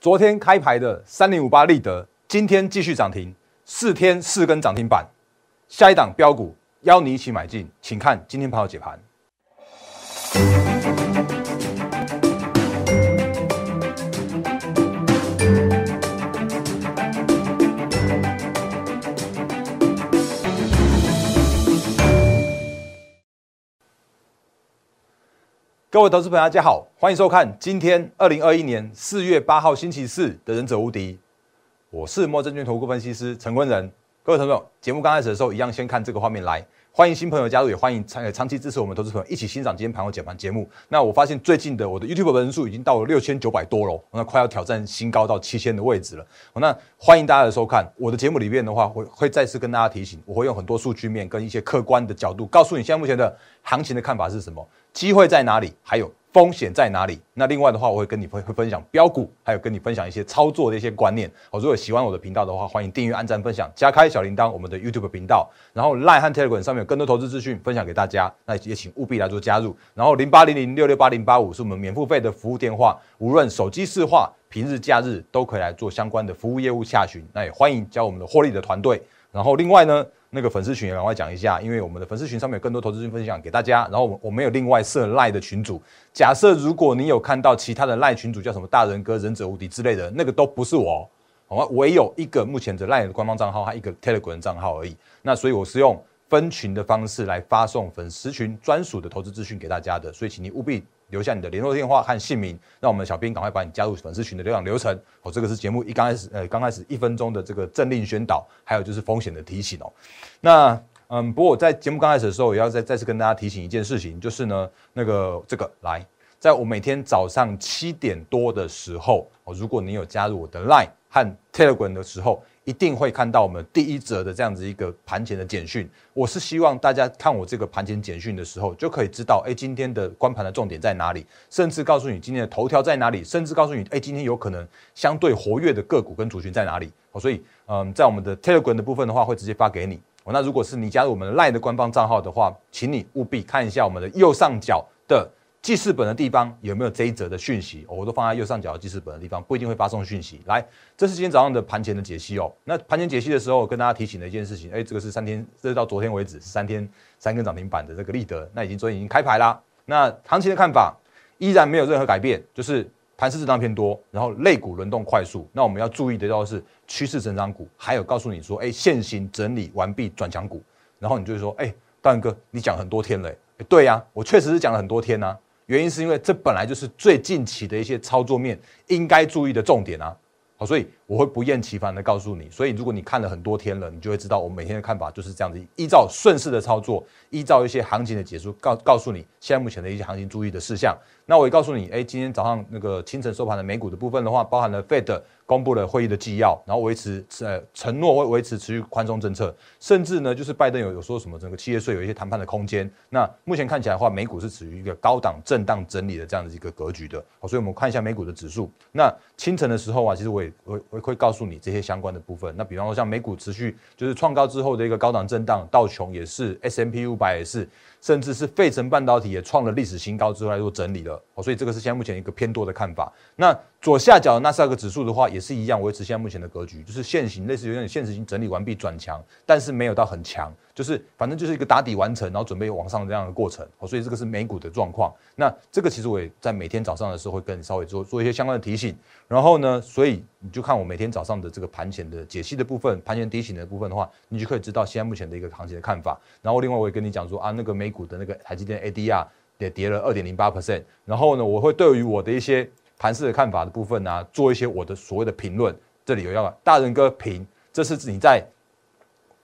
昨天开牌的三零五八立德，今天继续涨停，四天四根涨停板。下一档标股邀你一起买进，请看今天盘后解盘。各位投资朋友，大家好，欢迎收看今天二零二一年四月八号星期四的《忍者无敌》，我是莫证券投顾分析师陈坤仁。各位朋友，节目刚开始的时候，一样先看这个画面来。欢迎新朋友加入，也欢迎长长期支持我们投资朋友一起欣赏今天盘后解盘节目。那我发现最近的我的 YouTube 人数已经到了六千九百多了，那快要挑战新高到七千的位置了。那欢迎大家的收看，我的节目里面的话，会会再次跟大家提醒，我会用很多数据面跟一些客观的角度，告诉你现在目前的行情的看法是什么，机会在哪里，还有。风险在哪里？那另外的话，我会跟你会会分享标股，还有跟你分享一些操作的一些观念。好，如果喜欢我的频道的话，欢迎订阅、按赞、分享、加开小铃铛。我们的 YouTube 频道，然后 Line 和 Telegram 上面有更多投资资讯分享给大家。那也请务必来做加入。然后零八零零六六八零八五是我们免付费的服务电话，无论手机市话、平日假日都可以来做相关的服务业务下询。那也欢迎加我们的获利的团队。然后另外呢？那个粉丝群也赶快讲一下，因为我们的粉丝群上面有更多投资金分享给大家。然后我我们有另外设赖的群组，假设如果你有看到其他的赖群组叫什么大人哥、忍者无敌之类的，那个都不是我，好吗？唯有一个目前的赖的官方账号，还一个 Telegram 账号而已。那所以我是用分群的方式来发送粉丝群专属的投资资讯给大家的，所以请你务必。留下你的联络电话和姓名，让我们小编赶快把你加入粉丝群的流量流程。哦，这个是节目一刚开始，呃，刚开始一分钟的这个政令宣导，还有就是风险的提醒哦。那，嗯，不过我在节目刚开始的时候，也要再再次跟大家提醒一件事情，就是呢，那个这个来，在我每天早上七点多的时候，哦，如果你有加入我的 Line 和 Telegram 的时候。一定会看到我们第一则的这样子一个盘前的简讯。我是希望大家看我这个盘前简讯的时候，就可以知道，哎，今天的关盘的重点在哪里，甚至告诉你今天的头条在哪里，甚至告诉你，哎，今天有可能相对活跃的个股跟族群在哪里。所以，嗯，在我们的 Telegram 的部分的话，会直接发给你。那如果是你加入我们的 Line 的官方账号的话，请你务必看一下我们的右上角的。记事本的地方有没有这一则的讯息？我都放在右上角记事本的地方，不一定会发送讯息。来，这是今天早上的盘前的解析哦。那盘前解析的时候，跟大家提醒的一件事情，哎，这个是三天，这是到昨天为止是三天三根涨停板的这个立德，那已经昨天已经开牌啦。那行情的看法依然没有任何改变，就是盘势震荡偏多，然后类股轮动快速。那我们要注意的要是趋势成长股，还有告诉你说，哎，现行整理完毕转强股。然后你就会说，哎，大哥，你讲很多天了，哎，对呀，我确实是讲了很多天呐。原因是因为这本来就是最近期的一些操作面应该注意的重点啊，好，所以我会不厌其烦的告诉你。所以如果你看了很多天了，你就会知道我每天的看法就是这样子，依照顺势的操作，依照一些行情的解说，告告诉你现在目前的一些行情注意的事项。那我也告诉你，哎，今天早上那个清晨收盘的美股的部分的话，包含了 Fed。公布了会议的纪要，然后维持呃承诺会维持持续宽松政策，甚至呢就是拜登有有说什么整个企业税有一些谈判的空间。那目前看起来的话，美股是处于一个高档震荡整理的这样的一个格局的。好，所以我们看一下美股的指数。那清晨的时候啊，其实我也会会会告诉你这些相关的部分。那比方说像美股持续就是创高之后的一个高档震荡，道琼也是，S M P 五百也是。甚至是费城半导体也创了历史新高之后来做整理了，哦，所以这个是现在目前一个偏多的看法。那左下角的纳斯达克指数的话，也是一样维持现在目前的格局，就是现行类似有点现实性整理完毕转强，但是没有到很强。就是反正就是一个打底完成，然后准备往上这样的过程，所以这个是美股的状况。那这个其实我也在每天早上的时候会跟你稍微做做一些相关的提醒。然后呢，所以你就看我每天早上的这个盘前的解析的部分，盘前提醒的部分的话，你就可以知道现在目前的一个行情的看法。然后另外我也跟你讲说啊，那个美股的那个台积电 ADR 也跌了二点零八 percent。然后呢，我会对于我的一些盘市的看法的部分呢，做一些我的所谓的评论。这里有要大人哥评，这是你在。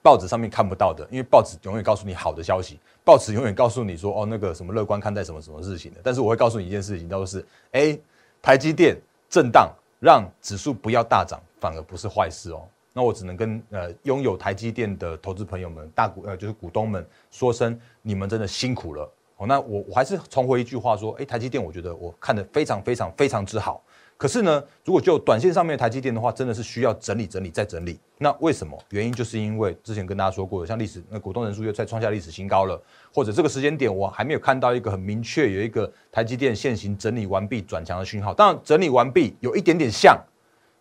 报纸上面看不到的，因为报纸永远告诉你好的消息，报纸永远告诉你说，哦，那个什么乐观看待什么什么事情的。但是我会告诉你一件事情，都是，哎，台积电震荡让指数不要大涨，反而不是坏事哦。那我只能跟呃拥有台积电的投资朋友们、大股呃就是股东们说声，你们真的辛苦了。哦，那我我还是重回一句话说，哎，台积电我觉得我看得非常非常非常之好。可是呢，如果就短线上面的台积电的话，真的是需要整理整理再整理。那为什么？原因就是因为之前跟大家说过的，像历史那股东人数又再创下历史新高了，或者这个时间点我还没有看到一个很明确有一个台积电现行整理完毕转强的讯号。当然整理完毕有一点点像，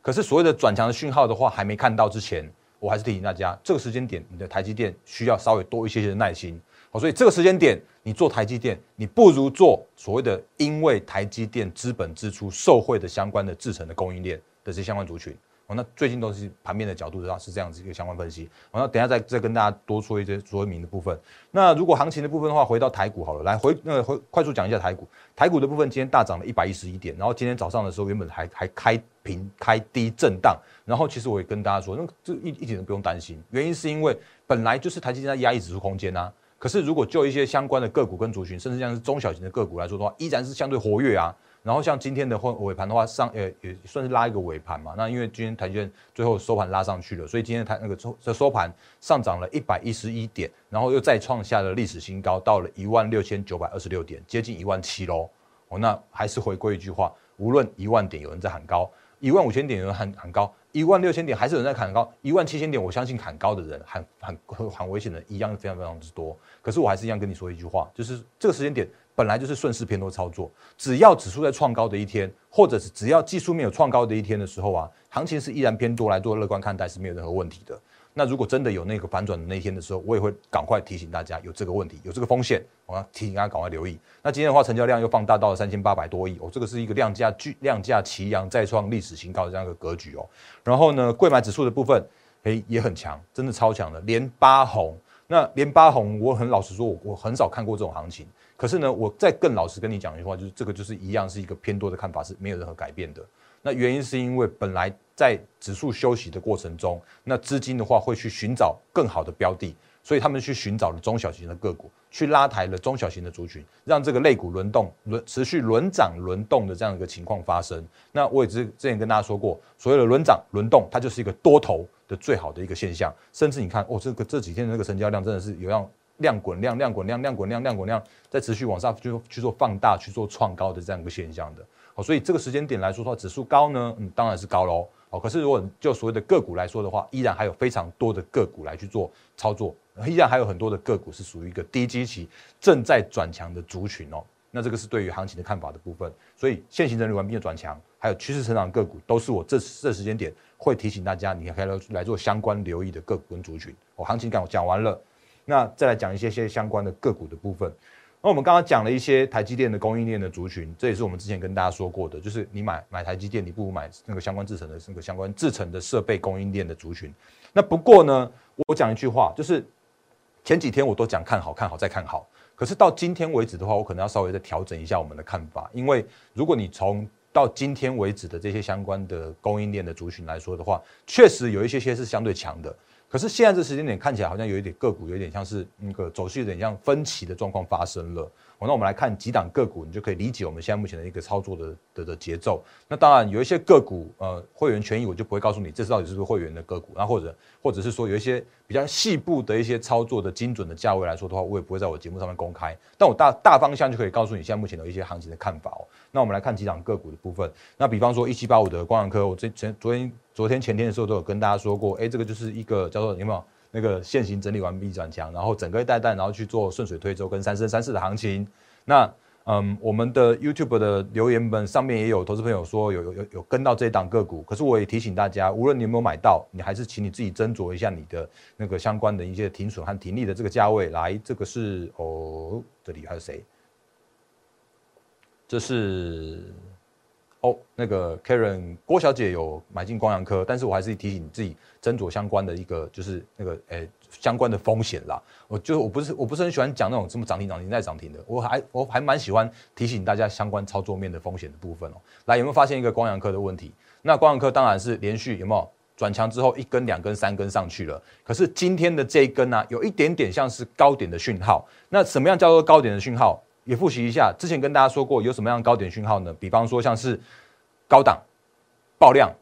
可是所谓的转强的讯号的话，还没看到之前，我还是提醒大家，这个时间点你的台积电需要稍微多一些些的耐心。好，所以这个时间点你做台积电，你不如做所谓的因为台积电资本支出受惠的相关的制成的供应链的这些相关族群。哦，那最近都是盘面的角度的话是这样子一个相关分析。好，那等下再再跟大家多说一些说明的部分。那如果行情的部分的话，回到台股好了，来回那个回快速讲一下台股。台股的部分今天大涨了一百一十一点，然后今天早上的时候原本还还开平开低震荡，然后其实我也跟大家说，那这一一点都不用担心，原因是因为本来就是台积电在压抑指数空间啊。可是如果就一些相关的个股跟族群，甚至像是中小型的个股来说的话，依然是相对活跃啊。然后像今天的尾尾盘的话，上呃也算是拉一个尾盘嘛。那因为今天台积电最后收盘拉上去了，所以今天台那个收收盘上涨了一百一十一点，然后又再创下了历史新高，到了一万六千九百二十六点，接近一万七喽。哦，那还是回归一句话，无论一万点有人在喊高，一万五千点有人喊喊高，一万六千点还是有人在砍高，一万七千点我相信砍高的人很很很危险的一样非常非常之多。可是我还是一样跟你说一句话，就是这个时间点。本来就是顺势偏多操作，只要指数在创高的一天，或者是只要技术面有创高的一天的时候啊，行情是依然偏多来做乐观看待是没有任何问题的。那如果真的有那个反转的那一天的时候，我也会赶快提醒大家有这个问题，有这个风险，我要提醒大家赶快留意。那今天的话，成交量又放大到了三千八百多亿，哦，这个是一个量价巨量价齐扬再创历史新高的这样一个格局哦。然后呢，贵买指数的部分，诶也很强，真的超强的，连八红。那连八红，我很老实说，我我很少看过这种行情。可是呢，我再更老实跟你讲一句话，就是这个就是一样是一个偏多的看法，是没有任何改变的。那原因是因为本来在指数休息的过程中，那资金的话会去寻找更好的标的，所以他们去寻找了中小型的个股，去拉抬了中小型的族群，让这个类股轮动轮持续轮涨轮动的这样一个情况发生。那我也之之前跟大家说过，所谓的轮涨轮动，它就是一个多头的最好的一个现象。甚至你看，哦，这个这几天的那个成交量真的是有让。量滚量，量滚量，量滚量，量滚量，在持续往上去去做放大，去做创高的这样一个现象的。好，所以这个时间点来说的话，指数高呢，嗯，当然是高喽。好，可是如果就所谓的个股来说的话，依然还有非常多的个股来去做操作，依然还有很多的个股是属于一个低基期正在转强的族群哦。那这个是对于行情的看法的部分。所以现行整理完毕的转强，还有趋势成长个股，都是我这这时间点会提醒大家，你可以来来做相关留意的个股跟族群。我行情讲讲完了。那再来讲一些些相关的个股的部分。那我们刚刚讲了一些台积电的供应链的族群，这也是我们之前跟大家说过的，就是你买买台积电，你不如买那个相关制成的那个相关制成的设备供应链的族群。那不过呢，我讲一句话，就是前几天我都讲看好看好再看好，可是到今天为止的话，我可能要稍微再调整一下我们的看法，因为如果你从到今天为止的这些相关的供应链的族群来说的话，确实有一些些是相对强的。可是现在这时间点看起来好像有一点个股有点像是那个走势有点像分歧的状况发生了。那我们来看几档个股，你就可以理解我们现在目前的一个操作的的的节奏。那当然有一些个股，呃，会员权益我就不会告诉你，这到底是不是会员的个股。那或者或者是说有一些比较细部的一些操作的精准的价位来说的话，我也不会在我节目上面公开。但我大大方向就可以告诉你现在目前的一些行情的看法哦。那我们来看几档个股的部分。那比方说一七八五的光阳科，我之前昨天昨天前天的时候都有跟大家说过，哎，这个就是一个叫做有没有？那个现行整理完毕转强，然后整个一代代，然后去做顺水推舟跟三升三四的行情。那嗯，我们的 YouTube 的留言本上面也有投资朋友说有有有有跟到这一档个股，可是我也提醒大家，无论你有没有买到，你还是请你自己斟酌一下你的那个相关的一些停损和停利的这个价位。来，这个是哦，这里还有谁？这是。哦，那个 Karen 郭小姐有买进光阳科，但是我还是提醒自己斟酌相关的一个，就是那个诶相关的风险啦。我就我不是我不是很喜欢讲那种什么涨停涨停再涨停的，我还我还蛮喜欢提醒大家相关操作面的风险的部分哦。来，有没有发现一个光阳科的问题？那光阳科当然是连续有没有转强之后一根两根三根上去了，可是今天的这一根呢，有一点点像是高点的讯号。那什么样叫做高点的讯号？也复习一下，之前跟大家说过有什么样高点讯号呢？比方说像是高档爆量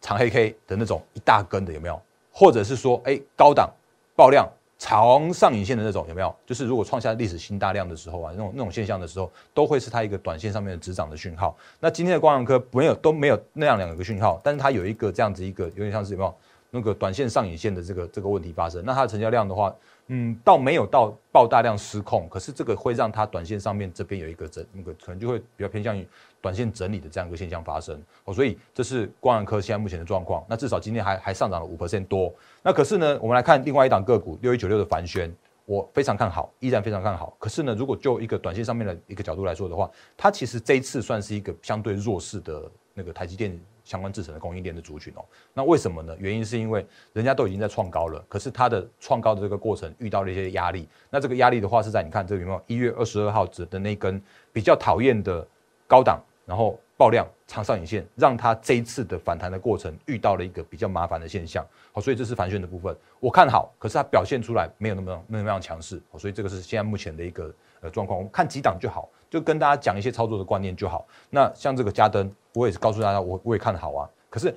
长黑 K 的那种一大根的有没有？或者是说哎高档爆量长上影线的那种有没有？就是如果创下历史新大量的时候啊，那种那种现象的时候，都会是它一个短线上面的止涨的讯号。那今天的光阳科没有都没有那样两个讯号，但是它有一个这样子一个有点像是有没有那个短线上影线的这个这个问题发生。那它的成交量的话，嗯，倒没有到爆大量失控，可是这个会让它短线上面这边有一个整那个可能就会比较偏向于短线整理的这样一个现象发生。哦，所以这是光阳科现在目前的状况。那至少今天还还上涨了五 percent 多。那可是呢，我们来看另外一档个股六一九六的凡轩。我非常看好，依然非常看好。可是呢，如果就一个短线上面的一个角度来说的话，它其实这一次算是一个相对弱势的那个台积电相关制成的供应链的族群哦。那为什么呢？原因是因为人家都已经在创高了，可是它的创高的这个过程遇到了一些压力。那这个压力的话是在你看这里面一月二十二号指的那根比较讨厌的高档，然后。爆量长上影线，让它这一次的反弹的过程遇到了一个比较麻烦的现象，好，所以这是反旋的部分，我看好，可是它表现出来没有那么那么样强势，所以这个是现在目前的一个呃状况，我们看几档就好，就跟大家讲一些操作的观念就好。那像这个加登，我也是告诉大家，我我也看好啊，可是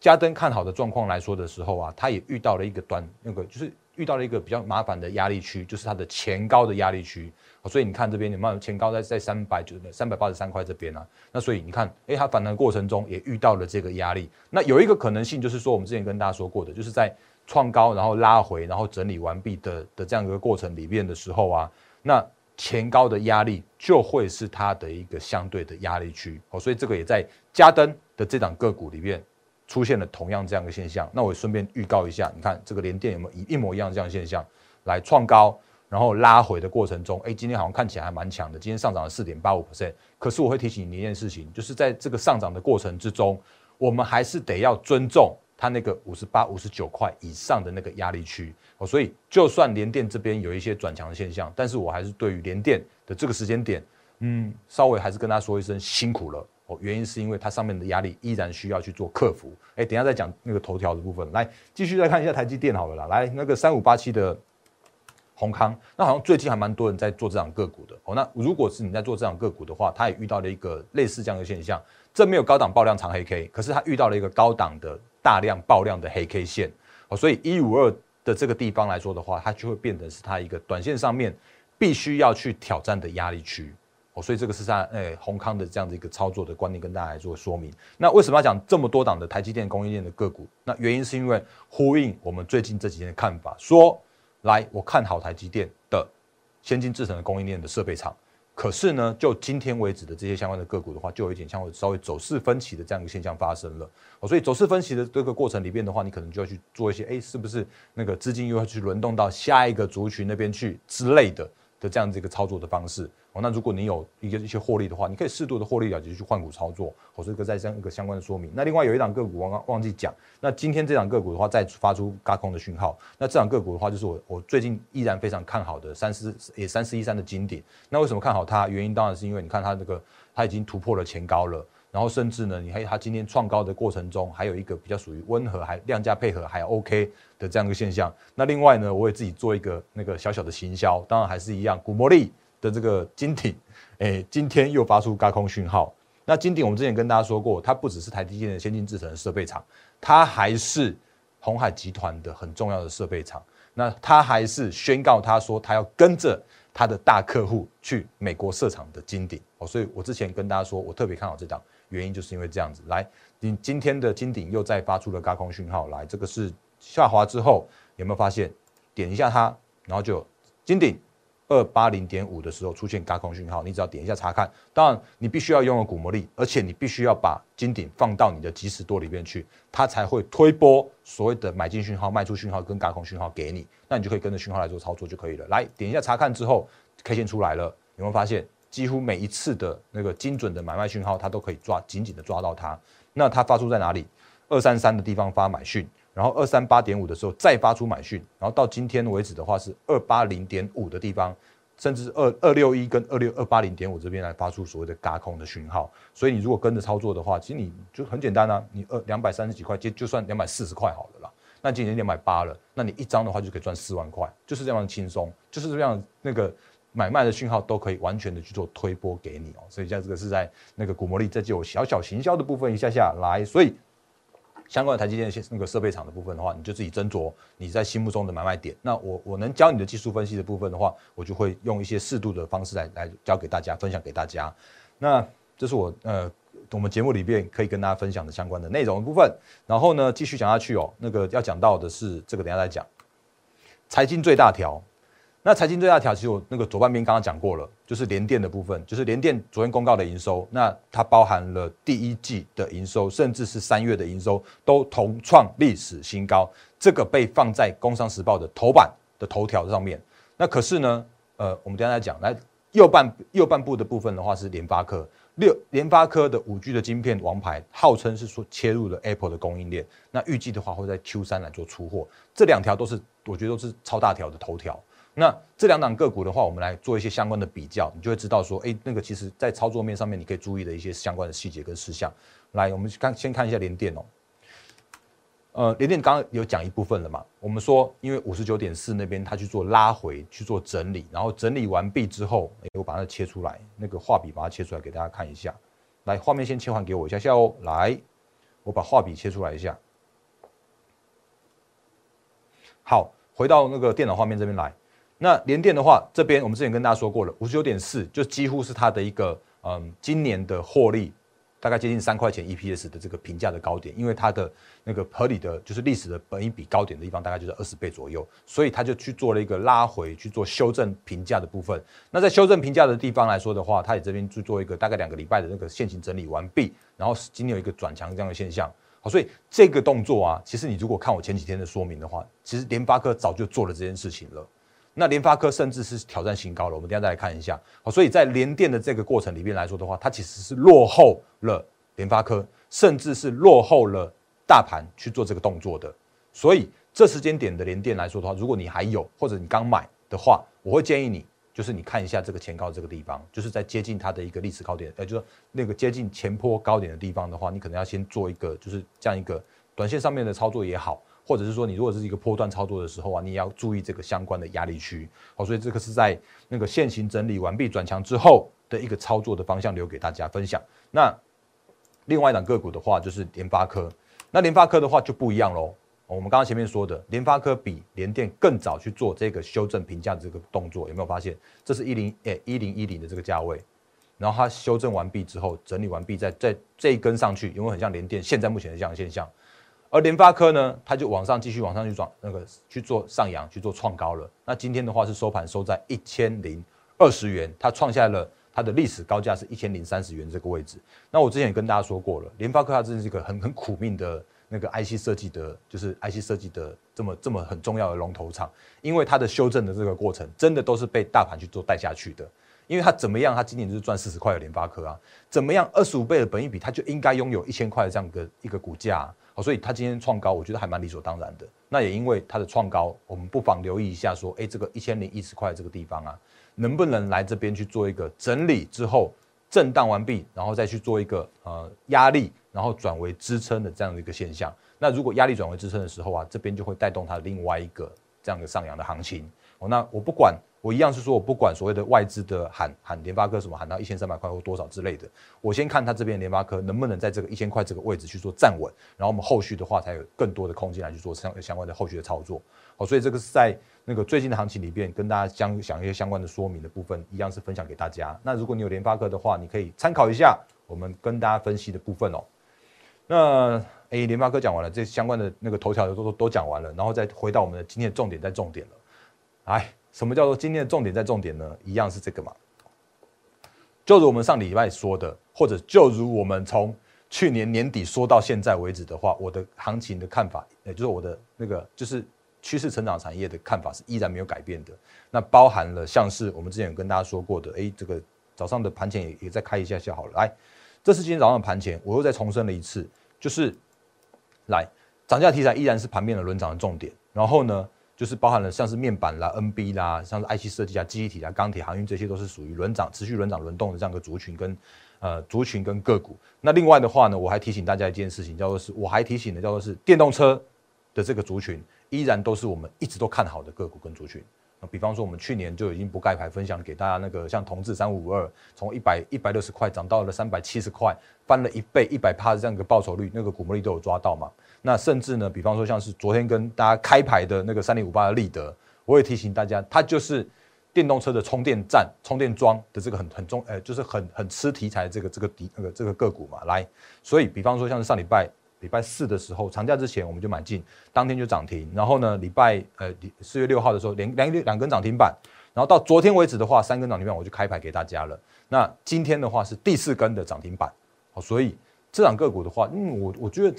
加登看好的状况来说的时候啊，它也遇到了一个短那个就是遇到了一个比较麻烦的压力区，就是它的前高的压力区。所以你看这边，你看前高在在三百九三百八十三块这边啊，那所以你看，哎，它反弹过程中也遇到了这个压力。那有一个可能性就是说，我们之前跟大家说过的，就是在创高然后拉回，然后整理完毕的的这样一个过程里面的时候啊，那前高的压力就会是它的一个相对的压力区。哦，所以这个也在加登的这档个股里面出现了同样这样的现象。那我顺便预告一下，你看这个连电有没有一模一样这样现象来创高？然后拉回的过程中，哎，今天好像看起来还蛮强的，今天上涨了四点八五 percent。可是我会提醒你一件事情，就是在这个上涨的过程之中，我们还是得要尊重它那个五十八、五十九块以上的那个压力区。哦，所以就算联电这边有一些转强的现象，但是我还是对于联电的这个时间点，嗯，稍微还是跟他说一声辛苦了。哦，原因是因为它上面的压力依然需要去做克服。哎，等下再讲那个头条的部分，来继续再看一下台积电好了啦。来，那个三五八七的。宏康，那好像最近还蛮多人在做这档个股的哦。那如果是你在做这档个股的话，它也遇到了一个类似这样的现象，这没有高档爆量长黑 K，可是它遇到了一个高档的大量爆量的黑 K 线哦。所以一五二的这个地方来说的话，它就会变成是它一个短线上面必须要去挑战的压力区哦。所以这个是在诶宏康的这样的一个操作的观念跟大家来做说明。那为什么要讲这么多档的台积电供应链的个股？那原因是因为呼应我们最近这几天的看法，说。来，我看好台积电的先进制程的供应链的设备厂，可是呢，就今天为止的这些相关的个股的话，就有一点像稍微走势分歧的这样一个现象发生了。哦，所以走势分歧的这个过程里边的话，你可能就要去做一些，哎，是不是那个资金又要去轮动到下一个族群那边去之类的的这样子一个操作的方式。哦，那如果你有一个一些获利的话，你可以适度的获利了结去换股操作。哦，这个再相一个相关的说明。那另外有一档个股，我刚忘记讲。那今天这档个股的话，再发出高空的讯号。那这档个股的话，就是我我最近依然非常看好的三四也三四一三的金鼎。那为什么看好它？原因当然是因为你看它这个它已经突破了前高了，然后甚至呢，你还它今天创高的过程中，还有一个比较属于温和，还量价配合还 OK 的这样一个现象。那另外呢，我也自己做一个那个小小的行销，当然还是一样，古魔力。的这个金鼎，哎，今天又发出高空讯号。那金鼎，我们之前跟大家说过，它不只是台积电的先进制程设备厂，它还是红海集团的很重要的设备厂。那它还是宣告，他说他要跟着他的大客户去美国设厂的金鼎哦。所以我之前跟大家说，我特别看好这档，原因就是因为这样子。来，你今天的金鼎又再发出了高空讯号，来，这个是下滑之后有没有发现？点一下它，然后就金鼎。二八零点五的时候出现高空讯号，你只要点一下查看。当然，你必须要拥有股魔力，而且你必须要把金顶放到你的即时多里面去，它才会推波所谓的买进讯号、卖出讯号跟高空讯号给你。那你就可以跟着讯号来做操作就可以了。来点一下查看之后，K 线出来了，有没有发现几乎每一次的那个精准的买卖讯号，它都可以抓紧紧的抓到它。那它发出在哪里？二三三的地方发买讯。然后二三八点五的时候再发出买讯，然后到今天为止的话是二八零点五的地方，甚至二二六一跟二六二八零点五这边来发出所谓的嘎空的讯号。所以你如果跟着操作的话，其实你就很简单啊，你二两百三十几块，就就算两百四十块好了啦。那今年两百八了，那你一张的话就可以赚四万块，就是这样轻松，就是这样那个买卖的讯号都可以完全的去做推波给你哦。所以像这个是在那个古魔力在就小小行销的部分一下下来，所以。相关的台积电那个设备厂的部分的话，你就自己斟酌你在心目中的买卖点。那我我能教你的技术分析的部分的话，我就会用一些适度的方式来来教给大家，分享给大家。那这是我呃我们节目里边可以跟大家分享的相关的内容的部分。然后呢，继续讲下去哦。那个要讲到的是这个，等下再讲。财经最大条，那财经最大条，其实我那个左半边刚刚讲过了，就是联电的部分，就是联电昨天公告的营收，那它包含了第一季的营收，甚至是三月的营收都同创历史新高，这个被放在《工商时报》的头版的头条上面。那可是呢，呃，我们等下再讲。来，右半右半部的部分的话是联发科。六联发科的五 G 的晶片王牌，号称是说切入了 Apple 的供应链，那预计的话会在 Q 三来做出货。这两条都是我觉得都是超大条的头条。那这两档个股的话，我们来做一些相关的比较，你就会知道说，哎，那个其实在操作面上面你可以注意的一些相关的细节跟事项。来，我们看先看一下联电哦。呃，联电刚刚有讲一部分了嘛？我们说，因为五十九点四那边它去做拉回，去做整理，然后整理完毕之后，哎，我把它切出来，那个画笔把它切出来给大家看一下。来，画面先切换给我一下下哦。来，我把画笔切出来一下。好，回到那个电脑画面这边来。那联电的话，这边我们之前跟大家说过了，五十九点四就几乎是它的一个嗯，今年的获利。大概接近三块钱 EPS 的这个评价的高点，因为它的那个合理的就是历史的本一比高点的地方，大概就是二十倍左右，所以他就去做了一个拉回去做修正评价的部分。那在修正评价的地方来说的话，他也这边去做一个大概两个礼拜的那个现行整理完毕，然后今天有一个转强这样的现象。好，所以这个动作啊，其实你如果看我前几天的说明的话，其实联发科早就做了这件事情了。那联发科甚至是挑战新高了，我们等下再来看一下。好，所以在联电的这个过程里面来说的话，它其实是落后了联发科，甚至是落后了大盘去做这个动作的。所以这时间点的联电来说的话，如果你还有或者你刚买的话，我会建议你，就是你看一下这个前高这个地方，就是在接近它的一个历史高点，呃，就是那个接近前坡高点的地方的话，你可能要先做一个就是这样一个短线上面的操作也好。或者是说，你如果是一个波段操作的时候啊，你也要注意这个相关的压力区。好，所以这个是在那个线型整理完毕转强之后的一个操作的方向，留给大家分享。那另外一档个股的话，就是联发科。那联发科的话就不一样喽。我们刚刚前面说的，联发科比联电更早去做这个修正评价的这个动作，有没有发现？这是一零诶一零一零的这个价位，然后它修正完毕之后，整理完毕，再再这一根上去，有没有很像联电现在目前的这样的现象？而联发科呢，它就往上继续往上去转，那个去做上扬，去做创高了。那今天的话是收盘收在一千零二十元，它创下了它的历史高价是一千零三十元这个位置。那我之前也跟大家说过了，联发科它真是一个很很苦命的那个 IC 设计的，就是 IC 设计的这么这么很重要的龙头厂，因为它的修正的这个过程，真的都是被大盘去做带下去的。因为它怎么样，它今年就是赚四十块的联发科啊，怎么样二十五倍的本益比，它就应该拥有一千块的这样的一个股价。好，所以它今天创高，我觉得还蛮理所当然的。那也因为它的创高，我们不妨留意一下，说，哎，这个一千零一十块这个地方啊，能不能来这边去做一个整理之后，震荡完毕，然后再去做一个呃压力，然后转为支撑的这样的一个现象。那如果压力转为支撑的时候啊，这边就会带动它另外一个这样的上扬的行情。哦，那我不管。我一样是说，我不管所谓的外资的喊喊联发科什么喊到一千三百块或多少之类的，我先看它这边联发科能不能在这个一千块这个位置去做站稳，然后我们后续的话才有更多的空间来去做相相关的后续的操作。好，所以这个是在那个最近的行情里边跟大家相讲一些相关的说明的部分，一样是分享给大家。那如果你有联发科的话，你可以参考一下我们跟大家分析的部分哦。那诶，联发科讲完了，这相关的那个头条都都都讲完了，然后再回到我们的今天的重点，在重点了，哎。什么叫做今天的重点在重点呢？一样是这个嘛？就如我们上礼拜说的，或者就如我们从去年年底说到现在为止的话，我的行情的看法，也就是我的那个就是趋势成长产业的看法是依然没有改变的。那包含了像是我们之前有跟大家说过的，哎，这个早上的盘前也也再开一下就好了。来，这是今天早上的盘前，我又再重申了一次，就是来涨价题材依然是盘面的轮涨的重点。然后呢？就是包含了像是面板啦、NB 啦，像是 IC 设计啊、记忆体啊、钢铁、航运这些都是属于轮涨、持续轮涨、轮动的这样一个族群跟呃族群跟个股。那另外的话呢，我还提醒大家一件事情，叫做是我还提醒的叫做是电动车的这个族群，依然都是我们一直都看好的个股跟族群。比方说，我们去年就已经不盖牌分享给大家那个，像同志三五五二，从一百一百六十块涨到了三百七十块，翻了一倍，一百趴的这样一个报酬率，那个股魔力都有抓到嘛？那甚至呢，比方说像是昨天跟大家开牌的那个三零五八的立德，我也提醒大家，它就是电动车的充电站、充电桩的这个很很重，呃，就是很很吃题材这个这个底那个这个个股嘛，来，所以比方说像是上礼拜礼拜四的时候，长假之前我们就买进，当天就涨停，然后呢，礼拜呃四月六号的时候连两两根涨停板，然后到昨天为止的话，三根涨停板我就开牌给大家了。那今天的话是第四根的涨停板，好，所以这档个股的话，嗯，我我觉得。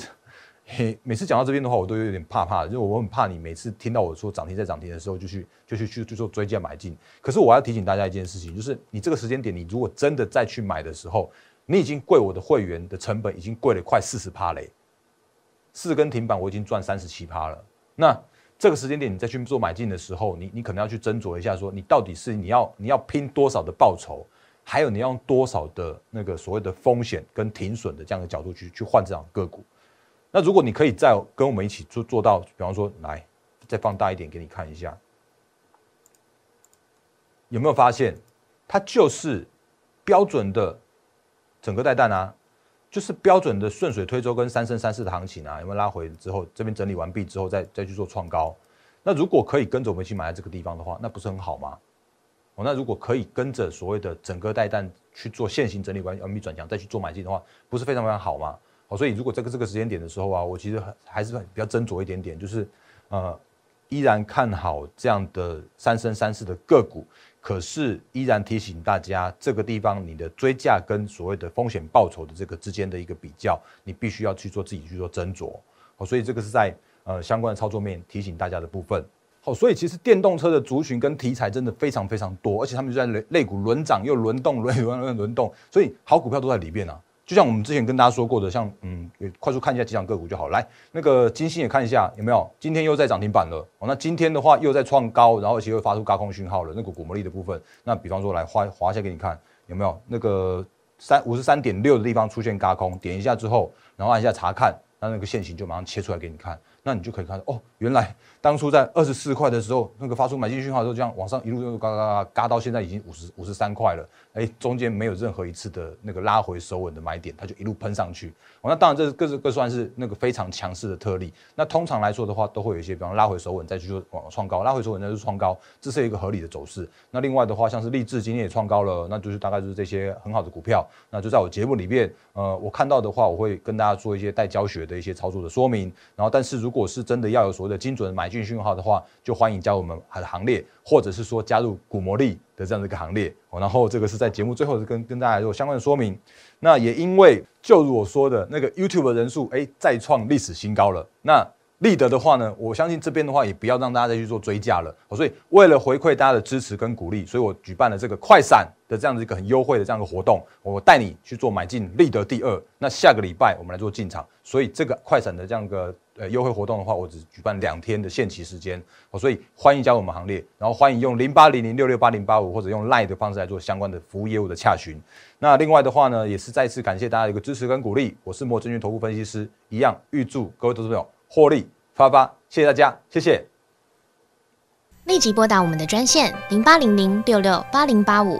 嘿，每次讲到这边的话，我都有点怕怕的，就我很怕你每次听到我说涨停在涨停的时候，就去就去去去做追加买进。可是我要提醒大家一件事情，就是你这个时间点，你如果真的再去买的时候，你已经贵我的会员的成本已经贵了快四十趴嘞，四根停板我已经赚三十七趴了。那这个时间点你再去做买进的时候，你你可能要去斟酌一下，说你到底是你要你要拼多少的报酬，还有你要用多少的那个所谓的风险跟停损的这样的角度去去换这档个股。那如果你可以再跟我们一起做做到，比方说，来再放大一点给你看一下，有没有发现，它就是标准的整个带弹啊，就是标准的顺水推舟跟三升三世的行情啊，有没有拉回之后这边整理完毕之后再再去做创高？那如果可以跟着我们一起买在这个地方的话，那不是很好吗？哦，那如果可以跟着所谓的整个带弹去做现行整理完完毕转强再去做买进的话，不是非常非常好吗？所以如果这个这个时间点的时候啊，我其实还是比较斟酌一点点，就是呃，依然看好这样的三生三世的个股，可是依然提醒大家，这个地方你的追价跟所谓的风险报酬的这个之间的一个比较，你必须要去做自己去做斟酌。好，所以这个是在呃相关的操作面提醒大家的部分。好，所以其实电动车的族群跟题材真的非常非常多，而且他们就在类类股轮涨又轮动轮轮轮轮动，所以好股票都在里面啊。就像我们之前跟大家说过的，像嗯，快速看一下几档个股就好。来，那个金星也看一下有没有，今天又在涨停板了。哦，那今天的话又在创高，然后而且又发出高空讯号了。那个股魔力的部分，那比方说来划划一下给你看，有没有那个三五十三点六的地方出现高空，点一下之后，然后按一下查看，那那个线型就马上切出来给你看。那你就可以看到哦，原来当初在二十四块的时候，那个发出买进讯号的时候，这样往上一路又嘎嘎嘎嘎到现在已经五十五十三块了。哎，中间没有任何一次的那个拉回收稳的买点，它就一路喷上去。哦，那当然这各是各算是那个非常强势的特例。那通常来说的话，都会有一些，比方拉回收稳再去做往创高，拉回收稳再去创高，这是一个合理的走势。那另外的话，像是立志今天也创高了，那就是大概就是这些很好的股票。那就在我节目里面，呃，我看到的话，我会跟大家做一些带教学的一些操作的说明。然后，但是如果是真的要有所谓的精准买进讯号的话，就欢迎加入我们的行列，或者是说加入股魔力的这样的一个行列。哦，然后这个是在节目最后跟跟大家做相关的说明。那也因为就如我说的那个 YouTube 的人数，哎，再创历史新高了。那立德的话呢，我相信这边的话也不要让大家再去做追加了。所以为了回馈大家的支持跟鼓励，所以我举办了这个快闪的这样的一个很优惠的这样的活动，我带你去做买进立德第二。那下个礼拜我们来做进场，所以这个快闪的这样个呃优惠活动的话，我只举办两天的限期时间。所以欢迎加入我们行列，然后欢迎用零八零零六六八零八五或者用 Line 的方式来做相关的服务业务的洽询。那另外的话呢，也是再次感谢大家的一个支持跟鼓励。我是莫证券投顾分析师，一样预祝各位投资朋友。获利发发，谢谢大家，谢谢。立即拨打我们的专线零八零零六六八零八五